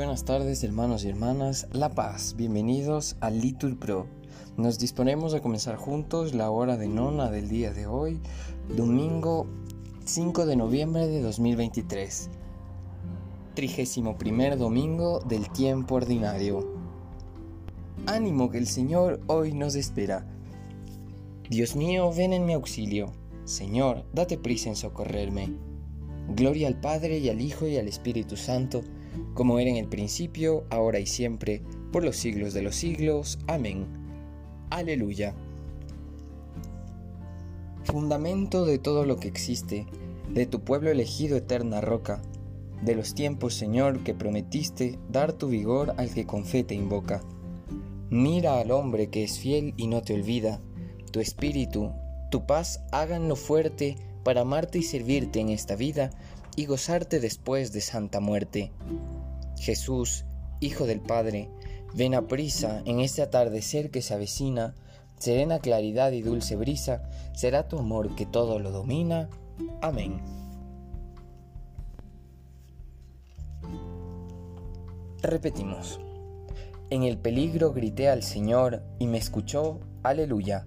buenas tardes hermanos y hermanas, La Paz, bienvenidos a Litur Pro. Nos disponemos a comenzar juntos la hora de nona del día de hoy, domingo 5 de noviembre de 2023, trigésimo primer domingo del tiempo ordinario. Ánimo que el Señor hoy nos espera. Dios mío, ven en mi auxilio. Señor, date prisa en socorrerme. Gloria al Padre y al Hijo y al Espíritu Santo, como era en el principio, ahora y siempre, por los siglos de los siglos. Amén. Aleluya. Fundamento de todo lo que existe, de tu pueblo elegido eterna roca, de los tiempos, Señor, que prometiste dar tu vigor al que con fe te invoca. Mira al hombre que es fiel y no te olvida, tu espíritu, tu paz háganlo fuerte para amarte y servirte en esta vida y gozarte después de santa muerte. Jesús, Hijo del Padre, ven a prisa en este atardecer que se avecina, serena claridad y dulce brisa, será tu amor que todo lo domina. Amén. Repetimos. En el peligro grité al Señor y me escuchó. Aleluya.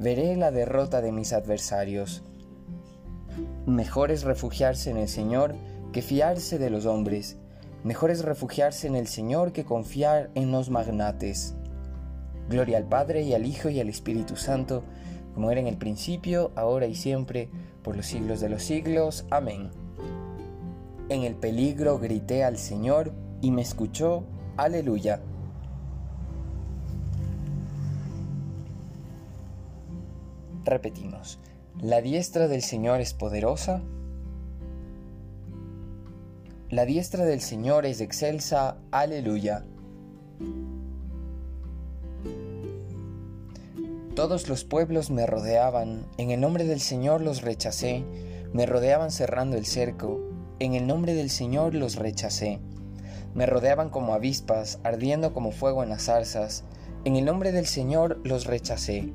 veré la derrota de mis adversarios. Mejor es refugiarse en el Señor que fiarse de los hombres. Mejor es refugiarse en el Señor que confiar en los magnates. Gloria al Padre y al Hijo y al Espíritu Santo, como era en el principio, ahora y siempre, por los siglos de los siglos. Amén. En el peligro grité al Señor y me escuchó. Aleluya. Repetimos, ¿la diestra del Señor es poderosa? La diestra del Señor es excelsa, aleluya. Todos los pueblos me rodeaban, en el nombre del Señor los rechacé, me rodeaban cerrando el cerco, en el nombre del Señor los rechacé. Me rodeaban como avispas, ardiendo como fuego en las zarzas, en el nombre del Señor los rechacé.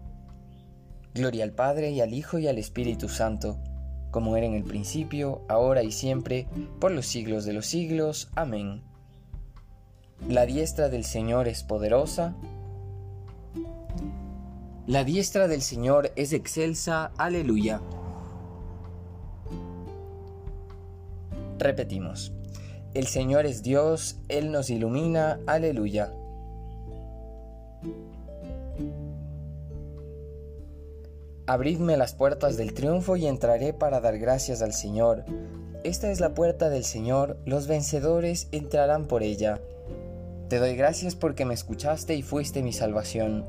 Gloria al Padre y al Hijo y al Espíritu Santo, como era en el principio, ahora y siempre, por los siglos de los siglos. Amén. La diestra del Señor es poderosa. La diestra del Señor es excelsa. Aleluya. Repetimos. El Señor es Dios, Él nos ilumina. Aleluya. Abridme las puertas del triunfo y entraré para dar gracias al Señor. Esta es la puerta del Señor, los vencedores entrarán por ella. Te doy gracias porque me escuchaste y fuiste mi salvación.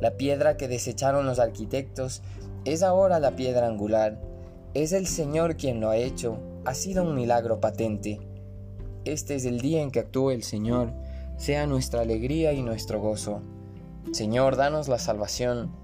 La piedra que desecharon los arquitectos es ahora la piedra angular. Es el Señor quien lo ha hecho, ha sido un milagro patente. Este es el día en que actúe el Señor, sea nuestra alegría y nuestro gozo. Señor, danos la salvación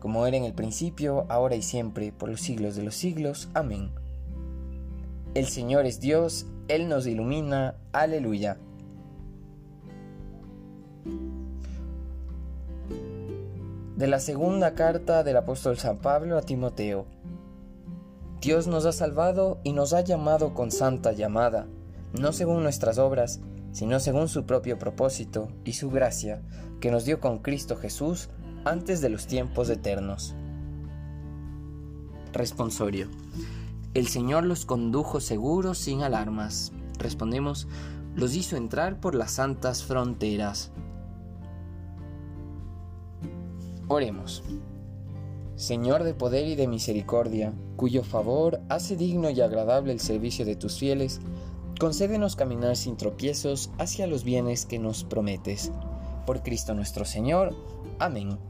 como era en el principio, ahora y siempre, por los siglos de los siglos. Amén. El Señor es Dios, Él nos ilumina. Aleluya. De la segunda carta del apóstol San Pablo a Timoteo. Dios nos ha salvado y nos ha llamado con santa llamada, no según nuestras obras, sino según su propio propósito y su gracia, que nos dio con Cristo Jesús antes de los tiempos eternos. Responsorio. El Señor los condujo seguros sin alarmas. Respondemos, los hizo entrar por las santas fronteras. Oremos. Señor de poder y de misericordia, cuyo favor hace digno y agradable el servicio de tus fieles, concédenos caminar sin tropiezos hacia los bienes que nos prometes. Por Cristo nuestro Señor. Amén.